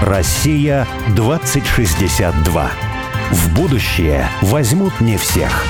Россия 2062. В будущее возьмут не всех.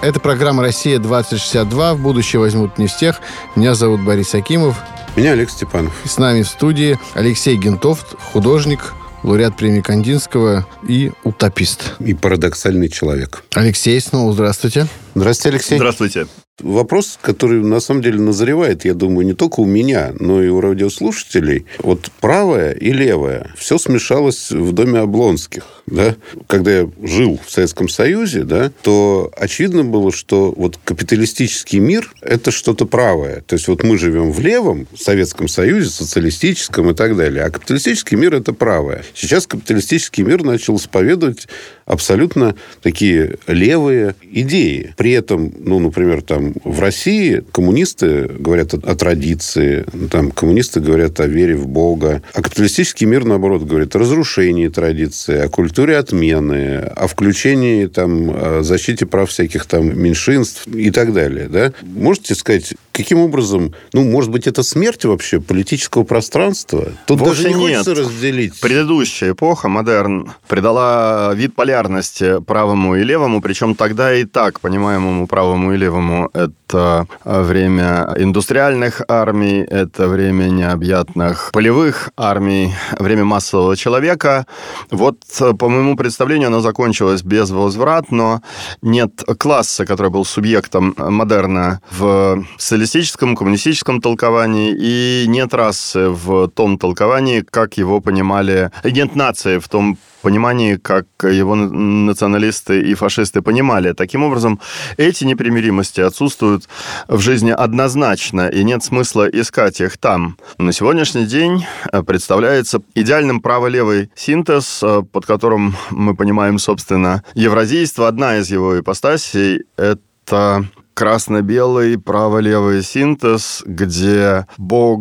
Это программа «Россия-2062». В будущее возьмут не всех. Меня зовут Борис Акимов. Меня Олег Степанов. И с нами в студии Алексей Гентофт, художник, лауреат премии Кандинского и утопист. И парадоксальный человек. Алексей, снова здравствуйте. Здравствуйте, Алексей. Здравствуйте. Вопрос, который на самом деле назревает, я думаю, не только у меня, но и у радиослушателей. Вот правое и левое. Все смешалось в доме Облонских. Да? Когда я жил в Советском Союзе, да, то очевидно было, что вот капиталистический мир – это что-то правое. То есть вот мы живем в левом Советском Союзе, социалистическом и так далее, а капиталистический мир – это правое. Сейчас капиталистический мир начал исповедовать абсолютно такие левые идеи. При этом, ну, например, там в России коммунисты говорят о, о традиции, там коммунисты говорят о вере в Бога, а капиталистический мир, наоборот, говорит о разрушении традиции, о культуре отмены, о включении, там, о защите прав всяких там меньшинств и так далее. Да? Можете сказать, каким образом, ну, может быть, это смерть вообще политического пространства? Тут Вовсе даже не нет. хочется разделить. Предыдущая эпоха, модерн, придала вид полярности правому и левому, причем тогда и так, понимаемому правому и левому, это время индустриальных армий, это время необъятных полевых армий, время массового человека. Вот, по моему представлению, оно закончилось безвозвратно. Нет класса, который был субъектом модерна в социалистическом, коммунистическом толковании, и нет расы в том толковании, как его понимали, нет нации в том понимании, как его националисты и фашисты понимали. Таким образом, эти непримиримости отсутствуют в жизни однозначно, и нет смысла искать их там. На сегодняшний день э, представляется идеальным право-левый синтез, э, под которым мы понимаем, собственно, евразийство. Одна из его ипостасей — это красно-белый право-левый синтез, где Бог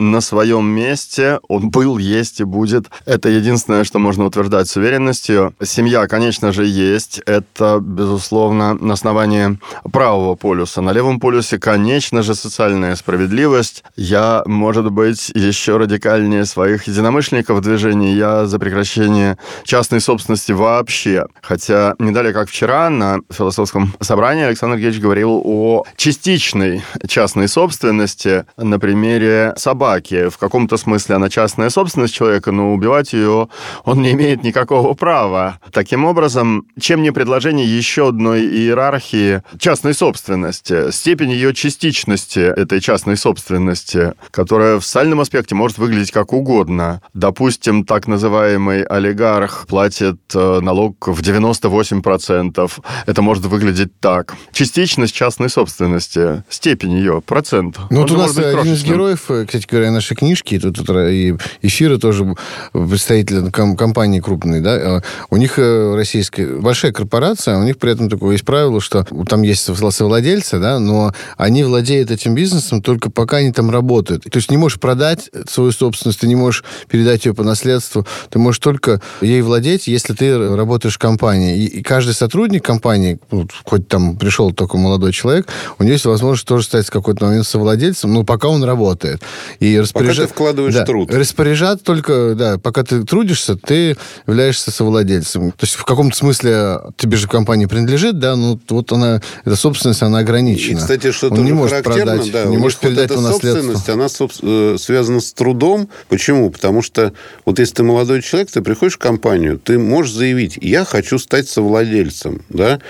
на своем месте, он был, есть и будет. Это единственное, что можно утверждать с уверенностью. Семья, конечно же, есть. Это, безусловно, на основании правого полюса. На левом полюсе, конечно же, социальная справедливость. Я, может быть, еще радикальнее своих единомышленников в движении. Я за прекращение частной собственности вообще. Хотя не далее, как вчера, на философском собрании Александр Геевич говорил о частичной частной собственности на примере собаки. В каком-то смысле она частная собственность человека, но убивать ее он не имеет никакого права. Таким образом, чем не предложение еще одной иерархии частной собственности, степень ее частичности этой частной собственности, которая в социальном аспекте может выглядеть как угодно. Допустим, так называемый олигарх платит э, налог в 98%. Это может выглядеть так. Частичность частной собственности, степень ее, процент. Ну, вот у нас один из героев, э, кстати говоря, нашей книжки, тут, тут и эфиры тоже представители компании крупной, да, э, у них э, российская большая корпорация, у них при этом такое есть правило, что там есть совладельцы, да, но они владеют этим бизнесом только пока они там работают. То есть не можешь продать свою собственность, ты не можешь передать ее по наследству, ты можешь только ей владеть, если ты работаешь в компании. И, и каждый сотрудник компании, хоть там пришел только молодой человек, у него есть возможность тоже стать в какой-то момент совладельцем, но пока он работает. И распоряж... Пока ты вкладываешь да, труд. Распоряжать только, да, пока ты трудишься, ты являешься совладельцем. То есть в каком-то смысле тебе же компания принадлежит, да, ну вот она, эта собственность, она ограничена. И, кстати, что он не может продать, да, не может передать вот эта собственность, она э, связана с трудом. Почему? Потому что вот если ты молодой человек, ты приходишь в компанию, ты можешь заявить, я хочу стать совладельцем, да,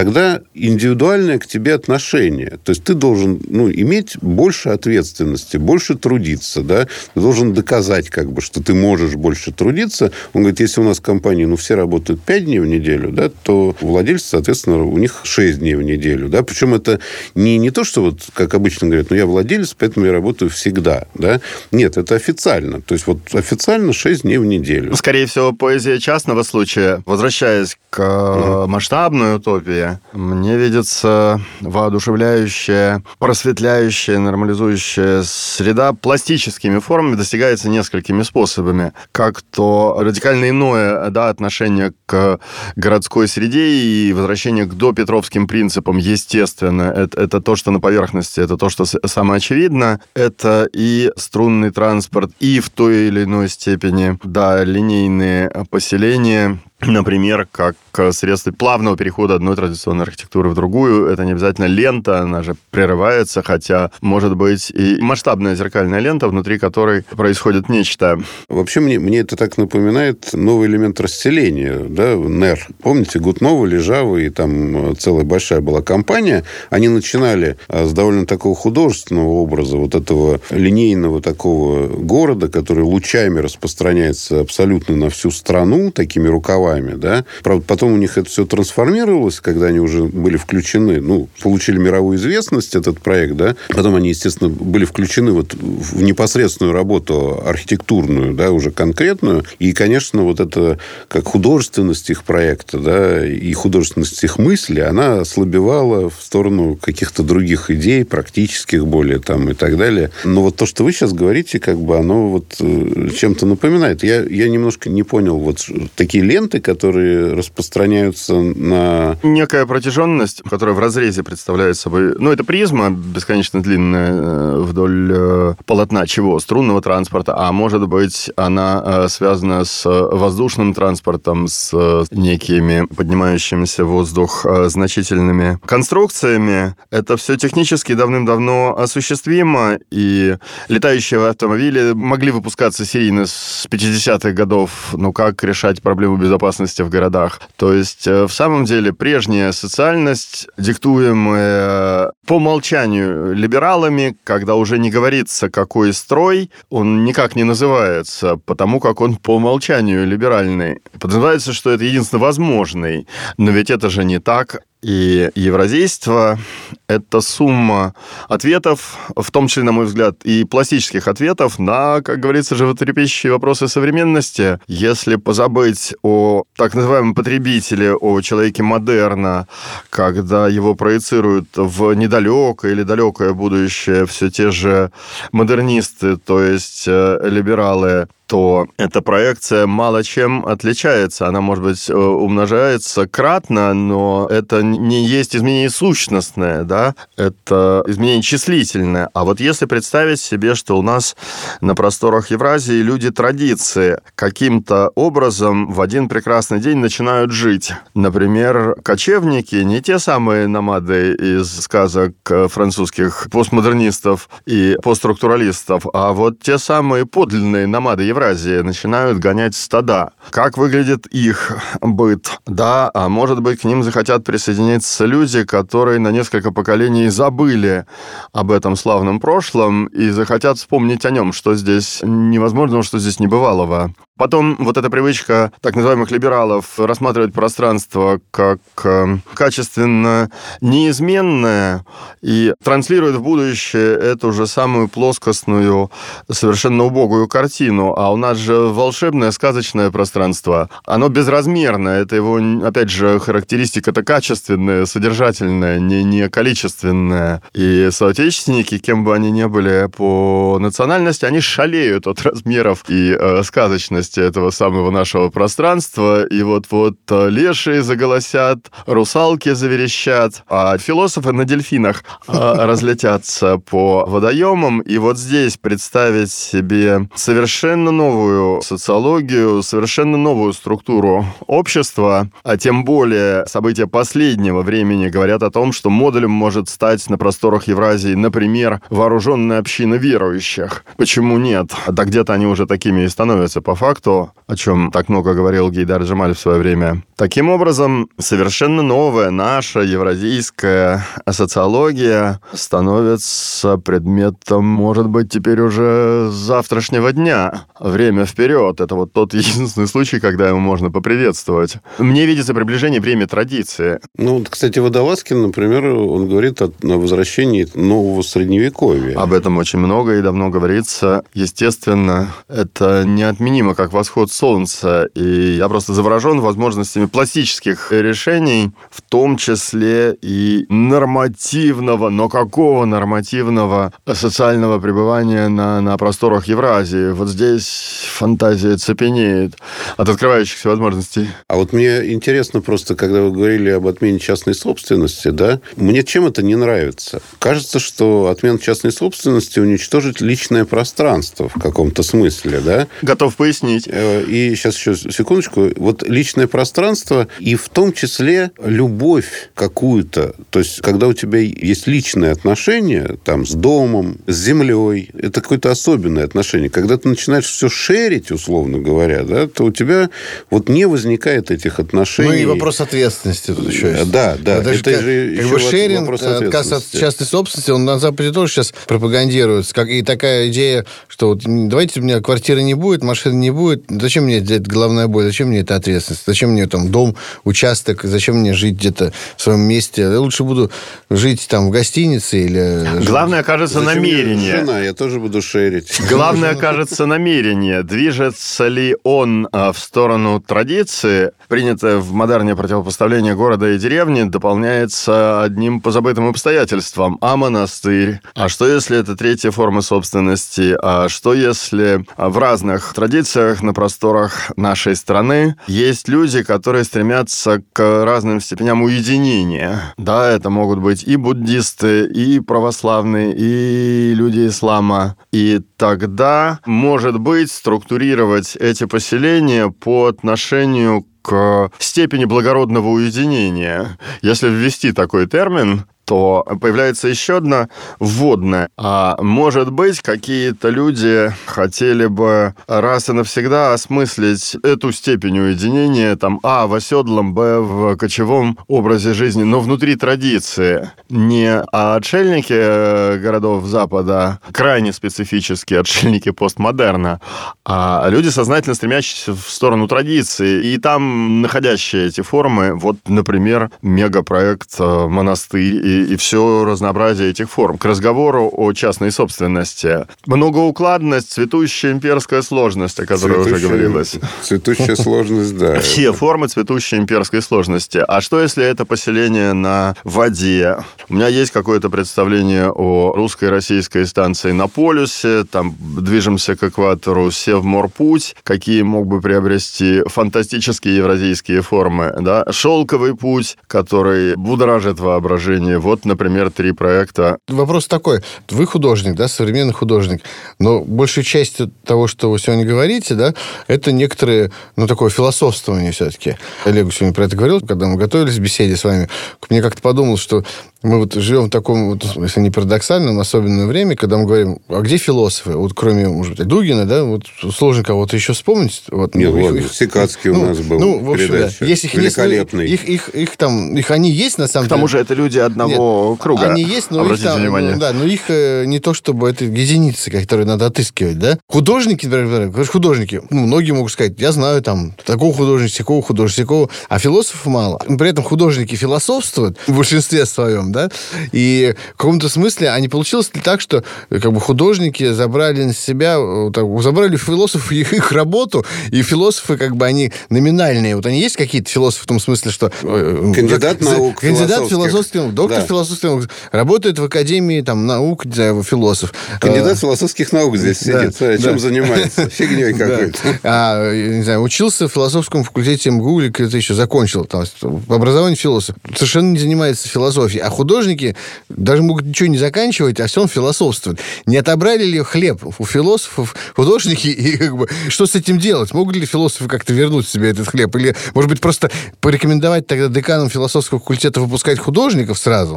тогда индивидуальное к тебе отношение. То есть ты должен ну, иметь больше ответственности, больше трудиться, да, ты должен доказать, как бы, что ты можешь больше трудиться. Он говорит, если у нас в компании, ну, все работают 5 дней в неделю, да, то владельцы, соответственно, у них 6 дней в неделю, да, причем это не, не то, что вот, как обычно говорят, ну, я владелец, поэтому я работаю всегда, да, нет, это официально, то есть вот официально 6 дней в неделю. Скорее всего, поэзия частного случая, возвращаясь к mm. масштабной утопии, мне видится воодушевляющая, просветляющая, нормализующая среда пластическими формами достигается несколькими способами. Как то радикально иное да, отношение к городской среде и возвращение к допетровским принципам, естественно, это, это то, что на поверхности, это то, что самое очевидно, это и струнный транспорт, и в той или иной степени, да, линейные поселения, например, как средство плавного перехода одной традиционной архитектуры в другую. Это не обязательно лента, она же прерывается, хотя может быть и масштабная зеркальная лента, внутри которой происходит нечто. Вообще мне, мне это так напоминает новый элемент расселения, да, НЕР. Помните, Гутнова, Лежава и там целая большая была компания. Они начинали а, с довольно такого художественного образа, вот этого линейного такого города, который лучами распространяется абсолютно на всю страну, такими рукавами, да. Правда, потом у них это все трансформировалось, когда они уже были включены, ну, получили мировую известность, этот проект, да. Потом они, естественно, были включены вот в непосредственную работу архитектурную, да, уже конкретную. И, конечно, вот это как художественность их проекта, да, и художественность их мысли, она ослабевала в сторону каких-то других идей, практических более там и так далее. Но вот то, что вы сейчас говорите, как бы оно вот э, чем-то напоминает. Я, я немножко не понял вот такие ленты, которые распространяются на... Некая протяженность, которая в разрезе представляет собой... Ну, это призма бесконечно длинная э, вдоль э, полотна чего? Струнного транспорта. А может быть, она э, связана с воздушным транспортом, с некими поднимающимися в воздух значительными конструкциями. Это все технически давным-давно осуществимо, и летающие автомобили могли выпускаться серийно с 50-х годов. Ну, как решать проблему безопасности в городах? То есть, э, в самом деле, прежняя социальность, диктуемая по умолчанию либералами, когда уже не говорится, какой строй, он никак не называется, потому как он по умолчанию либеральный. Подразумевается, что это единственно возможный. Но ведь это же не так. И евразийство – это сумма ответов, в том числе, на мой взгляд, и пластических ответов на, как говорится, животрепещущие вопросы современности. Если позабыть о так называемом потребителе, о человеке модерна, когда его проецируют в недалекое или далекое будущее все те же модернисты, то есть э, либералы, то эта проекция мало чем отличается. Она, может быть, э, умножается кратно, но это не есть изменение сущностное, да, это изменение числительное. А вот если представить себе, что у нас на просторах Евразии люди традиции каким-то образом в один прекрасный день начинают жить. Например, кочевники, не те самые намады из сказок французских постмодернистов и постструктуралистов, а вот те самые подлинные намады Евразии, Евразии начинают гонять стада. Как выглядит их быт? Да, а может быть, к ним захотят присоединиться люди, которые на несколько поколений забыли об этом славном прошлом и захотят вспомнить о нем, что здесь невозможного, что здесь небывалого. Потом вот эта привычка так называемых либералов рассматривать пространство как э, качественно неизменное и транслирует в будущее эту же самую плоскостную, совершенно убогую картину. А у нас же волшебное, сказочное пространство. Оно безразмерное. Это его, опять же, характеристика-то качественная, содержательная, не, не количественная. И соотечественники, кем бы они ни были по национальности, они шалеют от размеров и э, сказочности части этого самого нашего пространства, и вот-вот э, лешие заголосят, русалки заверещат, а философы на дельфинах э, разлетятся по водоемам, и вот здесь представить себе совершенно новую социологию, совершенно новую структуру общества, а тем более события последнего времени говорят о том, что модулем может стать на просторах Евразии, например, вооруженная община верующих. Почему нет? Да где-то они уже такими и становятся по факту то, о чем так много говорил Гейдар Джамаль в свое время. Таким образом, совершенно новая наша евразийская социология становится предметом, может быть, теперь уже завтрашнего дня. Время вперед. Это вот тот единственный случай, когда его можно поприветствовать. Мне видится приближение время традиции. Ну, вот, кстати, Водолазкин, например, он говорит о, о возвращении нового средневековья. Об этом очень много и давно говорится. Естественно, это неотменимо как восход солнца. И я просто заворожен возможностями пластических решений, в том числе и нормативного, но какого нормативного социального пребывания на, на просторах Евразии. Вот здесь фантазия цепенеет от открывающихся возможностей. А вот мне интересно просто, когда вы говорили об отмене частной собственности, да, мне чем это не нравится? Кажется, что отмена частной собственности уничтожит личное пространство в каком-то смысле, да? Готов пояснить. Э, и сейчас еще секундочку. Вот личное пространство и в том числе любовь какую-то. То есть, когда у тебя есть личные отношения там с домом, с землей, это какое-то особенное отношение. Когда ты начинаешь все шерить, условно говоря, да, то у тебя вот не возникает этих отношений. Ну и вопрос ответственности тут еще есть. Да, да. Это, это же, же как, как бы шеринг, отказ от частной собственности, он на Западе тоже сейчас пропагандируется. Как, и такая идея, что вот давайте у меня квартиры не будет, машины не будет, зачем мне это головная боль, зачем мне эта ответственность, зачем мне там дом, участок, зачем мне жить где-то в своем месте, я лучше буду жить там в гостинице или... Главное, кажется, зачем намерение. Жена, я тоже буду шерить. Главное, кажется, намерение. Движется ли он а, в сторону традиции, принятое в модерне противопоставление города и деревни, дополняется одним позабытым обстоятельством. А монастырь? А что, если это третья форма собственности? А что, если в разных традициях на просторах нашей страны есть люди, которые стремятся к разным степеням уединения? Да, это могут быть и буддисты, и православные, и люди ислама. И тогда, может быть, структурировать эти поселения по отношению к степени благородного уединения. Если ввести такой термин, то появляется еще одна вводная. А может быть, какие-то люди хотели бы раз и навсегда осмыслить эту степень уединения, там, а, в оседлом, б, в кочевом образе жизни, но внутри традиции. Не отшельники э, городов Запада, крайне специфические отшельники постмодерна, а люди, сознательно стремящиеся в сторону традиции, и там находящие эти формы, вот, например, мегапроект э, «Монастырь» и, все разнообразие этих форм. К разговору о частной собственности. Многоукладность, цветущая имперская сложность, о которой цветущая, уже говорилось. Цветущая сложность, да. Все формы цветущей имперской сложности. А что, если это поселение на воде? У меня есть какое-то представление о русской и российской станции на полюсе, там движемся к экватору Севморпуть, какие мог бы приобрести фантастические евразийские формы, да? Шелковый путь, который будоражит воображение, вот, например, три проекта. Вопрос такой. Вы художник, да, современный художник, но большая часть того, что вы сегодня говорите, да, это некоторые, ну, такое философствование все-таки. Олегу сегодня про это говорил, когда мы готовились к беседе с вами. Мне как-то подумал, что мы вот живем в таком, вот, если не парадоксальном, особенном время, когда мы говорим, а где философы? Вот кроме, может быть, Дугина, да, вот сложно кого-то еще вспомнить. Вот, Нет, ну, вот, их, Сикацкий ну, у нас был ну, в общем. Да. Если их великолепный. Нет, их, их, их, там, их они есть, на самом деле. К тому же это люди одного Нет, круга. Они есть, но их там, внимание. да, но их э, не то, чтобы это единицы, которые надо отыскивать, да. Художники, например, художники, ну, многие могут сказать, я знаю там такого художника, такого художника, такого, а философов мало. При этом художники философствуют в большинстве своем, да, и в каком-то смысле, а не получилось ли так, что как бы художники забрали на себя, так, забрали философов их, их работу, и философы как бы они номинальные. Вот они есть какие-то философы в том смысле, что... Э, Кандидат как, наук Кандидат философских доктор да. философских наук, работает в Академии там, наук, не знаю, философ. Кандидат а, философских наук здесь сидит. Да, Чем да. занимается? Фигней какой-то. А, не знаю, учился в философском факультете МГУ или это еще закончил. Там, образование философ. Совершенно не занимается философией. А художники даже могут ничего не заканчивать, а все равно философствуют. Не отобрали ли хлеб у философов художники, и как бы, что с этим делать? Могут ли философы как-то вернуть себе этот хлеб? Или, может быть, просто порекомендовать тогда деканам философского факультета выпускать художников сразу?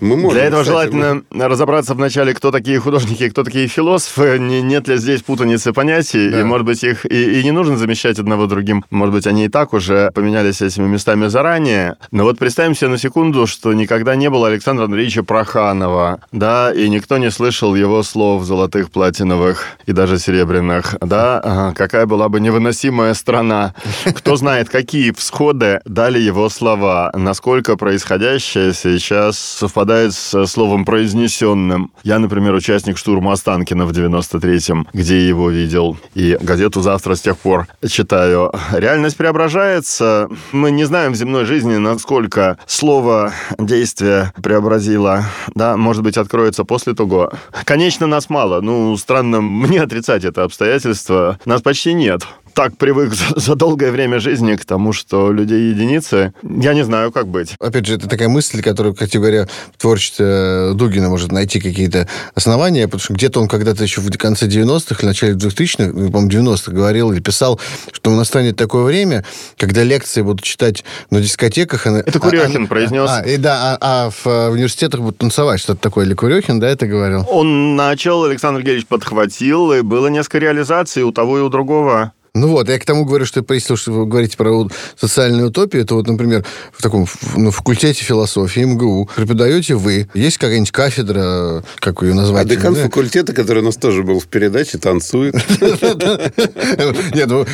Мы можем, Для этого кстати, желательно мы... разобраться вначале, кто такие художники, кто такие философы. Не, нет ли здесь путаницы понятий? Да. И, может быть, их и, и не нужно замещать одного другим. Может быть, они и так уже поменялись этими местами заранее. Но вот представим себе на секунду, что никогда не было Александра Андреевича Проханова, да, и никто не слышал его слов золотых, платиновых и даже серебряных, да, какая была бы невыносимая страна. Кто знает, какие всходы дали его слова, насколько происходящее сейчас совпадает с словом произнесенным. Я, например, участник штурма Останкина в 93-м, где его видел, и газету «Завтра» с тех пор читаю. Реальность преображается. Мы не знаем в земной жизни, насколько слово действие преобразило. Да, может быть, откроется после того. Конечно, нас мало. Ну, странно мне отрицать это обстоятельство. Нас почти нет так привык за долгое время жизни к тому, что людей единицы. Я не знаю, как быть. Опять же, это такая мысль, которую, кстати говоря, в творчестве Дугина может найти какие-то основания, потому что где-то он когда-то еще в конце 90-х или начале 2000-х, ну, по-моему, 90-х говорил или писал, что настанет такое время, когда лекции будут читать на дискотеках. Это Курехин а, произнес. А, и да, а, а в, в университетах будут танцевать, что-то такое. Или Курехин, да, это говорил? Он начал, Александр Георгиевич подхватил, и было несколько реализаций у того и у другого. Ну вот, я к тому говорю, что если что вы говорите про социальную утопию, то вот, например, в таком на факультете философии МГУ преподаете вы. Есть какая-нибудь кафедра, как ее назвать? А декан факультета, который у нас тоже был в передаче, танцует. Нет, ну,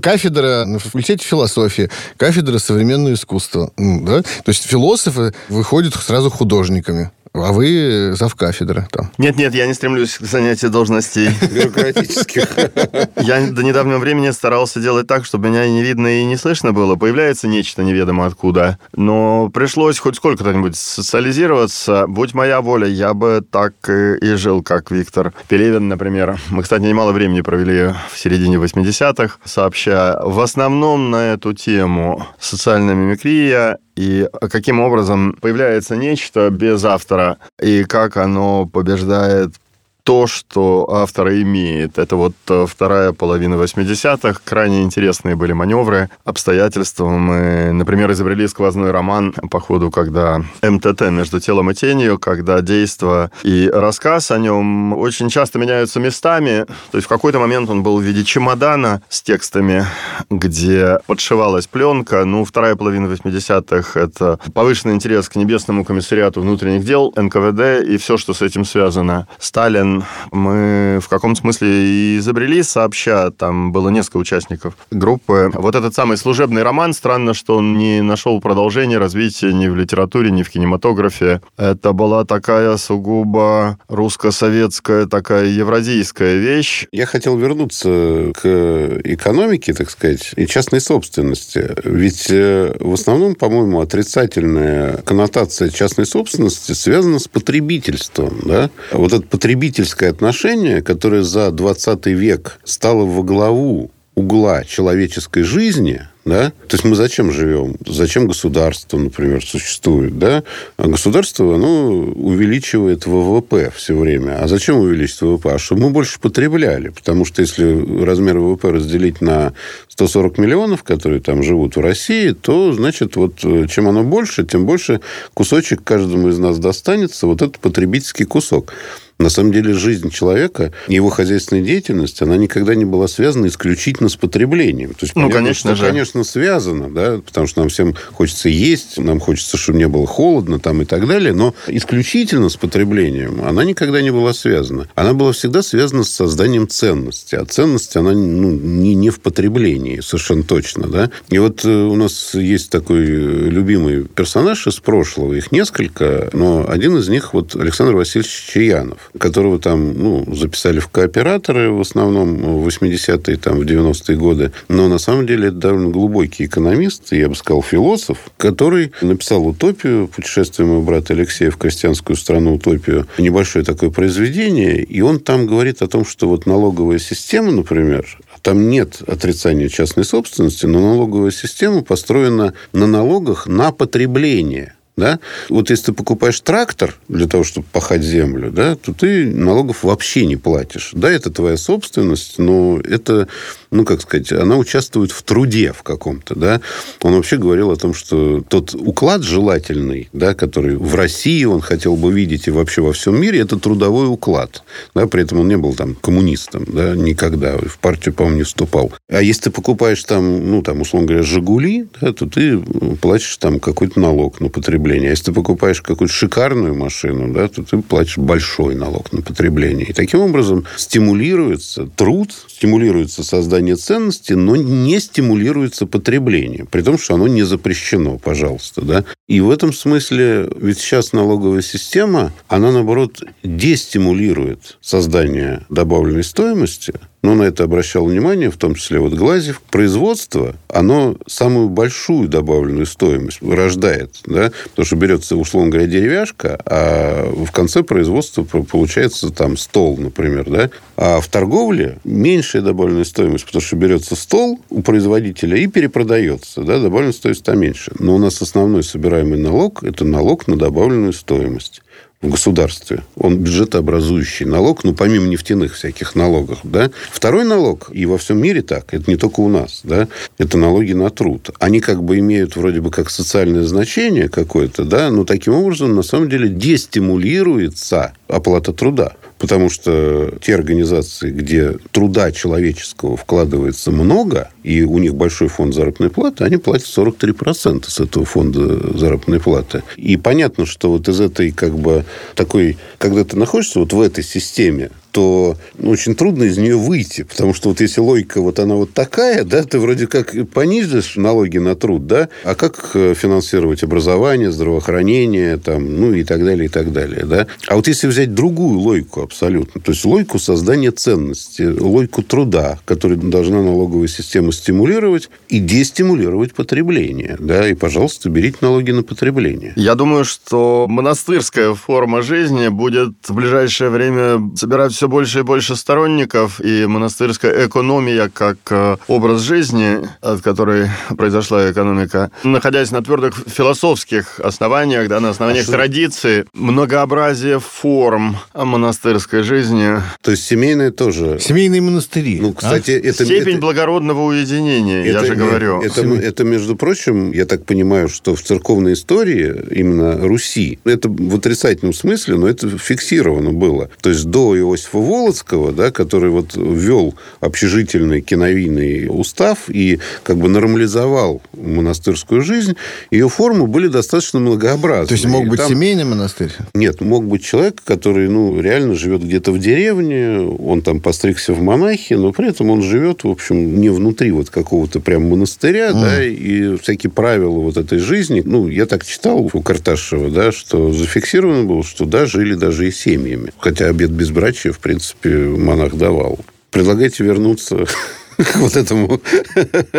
кафедра на факультете философии, кафедра современного искусства. То есть философы выходят сразу художниками. А вы завкафедра там. Нет-нет, я не стремлюсь к занятию должностей. Бюрократических. Я до недавнего времени старался делать так, чтобы меня и не видно, и не слышно было. Появляется нечто неведомо откуда. Но пришлось хоть сколько-то-нибудь социализироваться. Будь моя воля, я бы так и жил, как Виктор Пелевин, например. Мы, кстати, немало времени провели в середине 80-х, сообща в основном на эту тему социальная мимикрия и каким образом появляется нечто без автора, и как оно побеждает то, что автор имеет. Это вот э, вторая половина 80-х. Крайне интересные были маневры, обстоятельства. Мы, например, изобрели сквозной роман по ходу, когда МТТ между телом и тенью, когда действо и рассказ о нем очень часто меняются местами. То есть в какой-то момент он был в виде чемодана с текстами, где подшивалась пленка. Ну, вторая половина 80-х — это повышенный интерес к Небесному комиссариату внутренних дел, НКВД и все, что с этим связано. Сталин мы в каком смысле и изобрели сообща. Там было несколько участников группы. Вот этот самый служебный роман, странно, что он не нашел продолжения, развития ни в литературе, ни в кинематографе. Это была такая сугубо русско-советская, такая евразийская вещь. Я хотел вернуться к экономике, так сказать, и частной собственности. Ведь э, в основном, по-моему, отрицательная коннотация частной собственности связана с потребительством. Да? Вот этот потребитель потребительское отношение, которое за 20 век стало во главу угла человеческой жизни, да? То есть мы зачем живем? Зачем государство, например, существует? Да? А государство оно увеличивает ВВП все время. А зачем увеличить ВВП? А чтобы мы больше потребляли. Потому что если размер ВВП разделить на 140 миллионов, которые там живут в России, то, значит, вот э, чем оно больше, тем больше кусочек каждому из нас достанется, вот этот потребительский кусок. На самом деле жизнь человека, его хозяйственная деятельность, она никогда не была связана исключительно с потреблением. То есть, ну, понятно, конечно что, же. конечно, связано, да, потому что нам всем хочется есть, нам хочется, чтобы не было холодно там и так далее, но исключительно с потреблением она никогда не была связана. Она была всегда связана с созданием ценности, а ценность, она ну, не, не в потреблении, совершенно точно, да. И вот э, у нас есть такой любимый персонаж из прошлого, их несколько, но один из них вот Александр Васильевич Чаянов которого там ну, записали в кооператоры в основном в 80-е, там, в 90-е годы. Но на самом деле это довольно глубокий экономист, я бы сказал, философ, который написал «Утопию», «Путешествие моего брата Алексея в крестьянскую страну «Утопию», небольшое такое произведение, и он там говорит о том, что вот налоговая система, например, там нет отрицания частной собственности, но налоговая система построена на налогах на потребление. Да? Вот если ты покупаешь трактор для того, чтобы пахать землю, да, то ты налогов вообще не платишь. Да, это твоя собственность, но это ну, как сказать, она участвует в труде в каком-то, да. Он вообще говорил о том, что тот уклад желательный, да, который в России он хотел бы видеть и вообще во всем мире, это трудовой уклад. Да, при этом он не был там коммунистом, да, никогда. В партию, по-моему, не вступал. А если ты покупаешь там, ну, там, условно говоря, «Жигули», да, то ты платишь там какой-то налог на потребление. А если ты покупаешь какую-то шикарную машину, да, то ты платишь большой налог на потребление. И таким образом стимулируется труд, стимулируется создание ценности, но не стимулируется потребление. При том, что оно не запрещено, пожалуйста. Да? И в этом смысле ведь сейчас налоговая система, она, наоборот, дестимулирует создание добавленной стоимости, но на это обращал внимание, в том числе вот Глазев, производство, оно самую большую добавленную стоимость рождает, да, потому что берется, условно говоря, деревяшка, а в конце производства получается там стол, например, да, а в торговле меньшая добавленная стоимость, потому что берется стол у производителя и перепродается, да, добавленная стоимость там меньше. Но у нас основной собираемый налог – это налог на добавленную стоимость в государстве. Он бюджетообразующий налог, ну, помимо нефтяных всяких налогов, да. Второй налог, и во всем мире так, это не только у нас, да, это налоги на труд. Они как бы имеют вроде бы как социальное значение какое-то, да, но таким образом, на самом деле, дестимулируется оплата труда. Потому что те организации, где труда человеческого вкладывается много, и у них большой фонд заработной платы, они платят 43% с этого фонда заработной платы. И понятно, что вот из этой как бы такой, когда ты находишься вот в этой системе, то ну, очень трудно из нее выйти. Потому что вот если логика вот она вот такая, да, ты вроде как понизишь налоги на труд, да, а как э, финансировать образование, здравоохранение, там, ну и так далее, и так далее, да. А вот если взять другую логику абсолютно, то есть логику создания ценности, логику труда, которую должна налоговая система стимулировать и дестимулировать потребление, да, и, пожалуйста, берите налоги на потребление. Я думаю, что монастырская форма жизни будет в ближайшее время собирать все больше и больше сторонников, и монастырская экономия как э, образ жизни, от которой произошла экономика, находясь на твердых философских основаниях, да, на основаниях а традиции, многообразие форм монастырской жизни. То есть семейные тоже. Семейные монастыри. Ну, кстати, а? это... Степень это, благородного уединения, это, я же говорю. Это, это, между прочим, я так понимаю, что в церковной истории именно Руси, это в отрицательном смысле, но это фиксировано было. То есть до Иосифа Иосифа Волоцкого, да, который вот ввел общежительный киновийный устав и как бы нормализовал монастырскую жизнь, ее формы были достаточно многообразны. То есть мог и быть там... семейный монастырь? Нет, мог быть человек, который ну, реально живет где-то в деревне, он там постригся в монахи, но при этом он живет, в общем, не внутри вот какого-то прям монастыря, mm. да, и всякие правила вот этой жизни, ну, я так читал у Карташева, да, что зафиксировано было, что да, жили даже и семьями. Хотя обед безбрачия в принципе, монах давал. Предлагайте вернуться вот этому.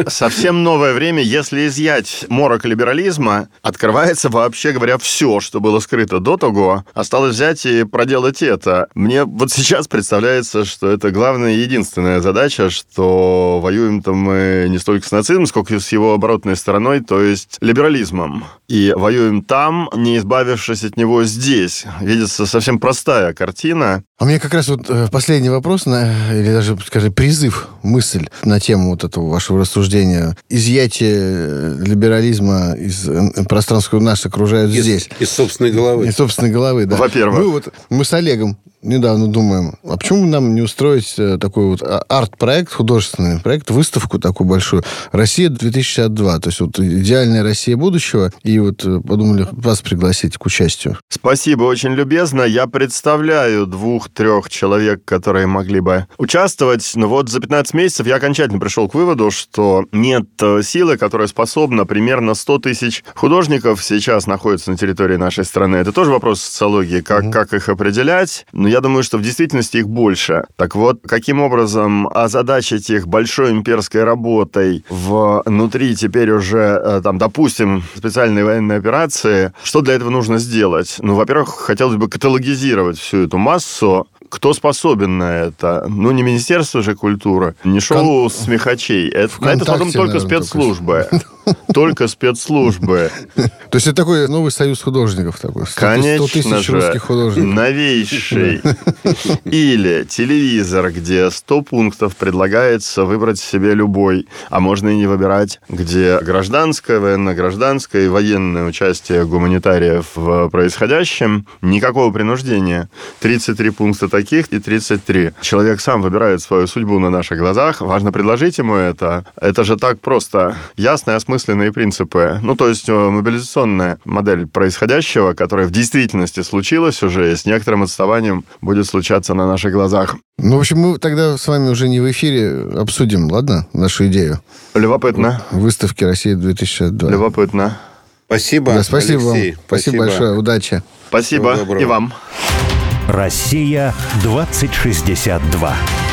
Совсем новое время, если изъять морок либерализма, открывается вообще говоря все, что было скрыто до того. Осталось взять и проделать это. Мне вот сейчас представляется, что это главная и единственная задача, что воюем-то мы не столько с нацизмом, сколько с его оборотной стороной, то есть либерализмом. И воюем там, не избавившись от него здесь. Видится совсем простая картина. А мне как раз вот э, последний вопрос, или даже, скажем, призыв, мысль на тему вот этого вашего рассуждения. Изъятие э, либерализма из э, пространства нас окружают из, здесь. Из собственной головы. Из собственной головы, да. Во-первых. Мы, вот, мы с Олегом недавно думаем, а почему нам не устроить такой вот а, арт-проект, художественный проект, выставку такую большую «Россия 2062», то есть вот идеальная Россия будущего, и вот подумали вас пригласить к участию. Спасибо, очень любезно. Я представляю двух двух-трех человек, которые могли бы участвовать. Но вот за 15 месяцев я окончательно пришел к выводу, что нет э, силы, которая способна примерно 100 тысяч художников сейчас находятся на территории нашей страны. Это тоже вопрос социологии, как, mm-hmm. как их определять. Но я думаю, что в действительности их больше. Так вот, каким образом озадачить их большой имперской работой внутри теперь уже, э, там, допустим, специальной военной операции, что для этого нужно сделать? Ну, во-первых, хотелось бы каталогизировать всю эту массу, кто способен на это? Ну, не Министерство же культуры, не шоу Кон... смехачей. Это, на это способен только спецслужбы. только спецслужбы. То есть это такой новый союз художников такой. Конечно же, новейший. Или телевизор, где 100 пунктов предлагается выбрать себе любой, а можно и не выбирать, где гражданское, военно-гражданское и военное участие гуманитариев в происходящем, никакого принуждения. 33 пункта таких и 33. Человек сам выбирает свою судьбу на наших глазах. Важно предложить ему это. Это же так просто. Ясные, осмысленные принципы. Ну, то есть э, мобилизационная модель происходящего, которая в действительности случилась уже, и с некоторым отставанием будет случаться на наших глазах. Ну, в общем, мы тогда с вами уже не в эфире обсудим, ладно, нашу идею? Любопытно. Выставки России 2002. Любопытно. Спасибо, да, спасибо Алексей. вам. Спасибо, спасибо большое. Удачи. Спасибо. И вам. Россия 2062.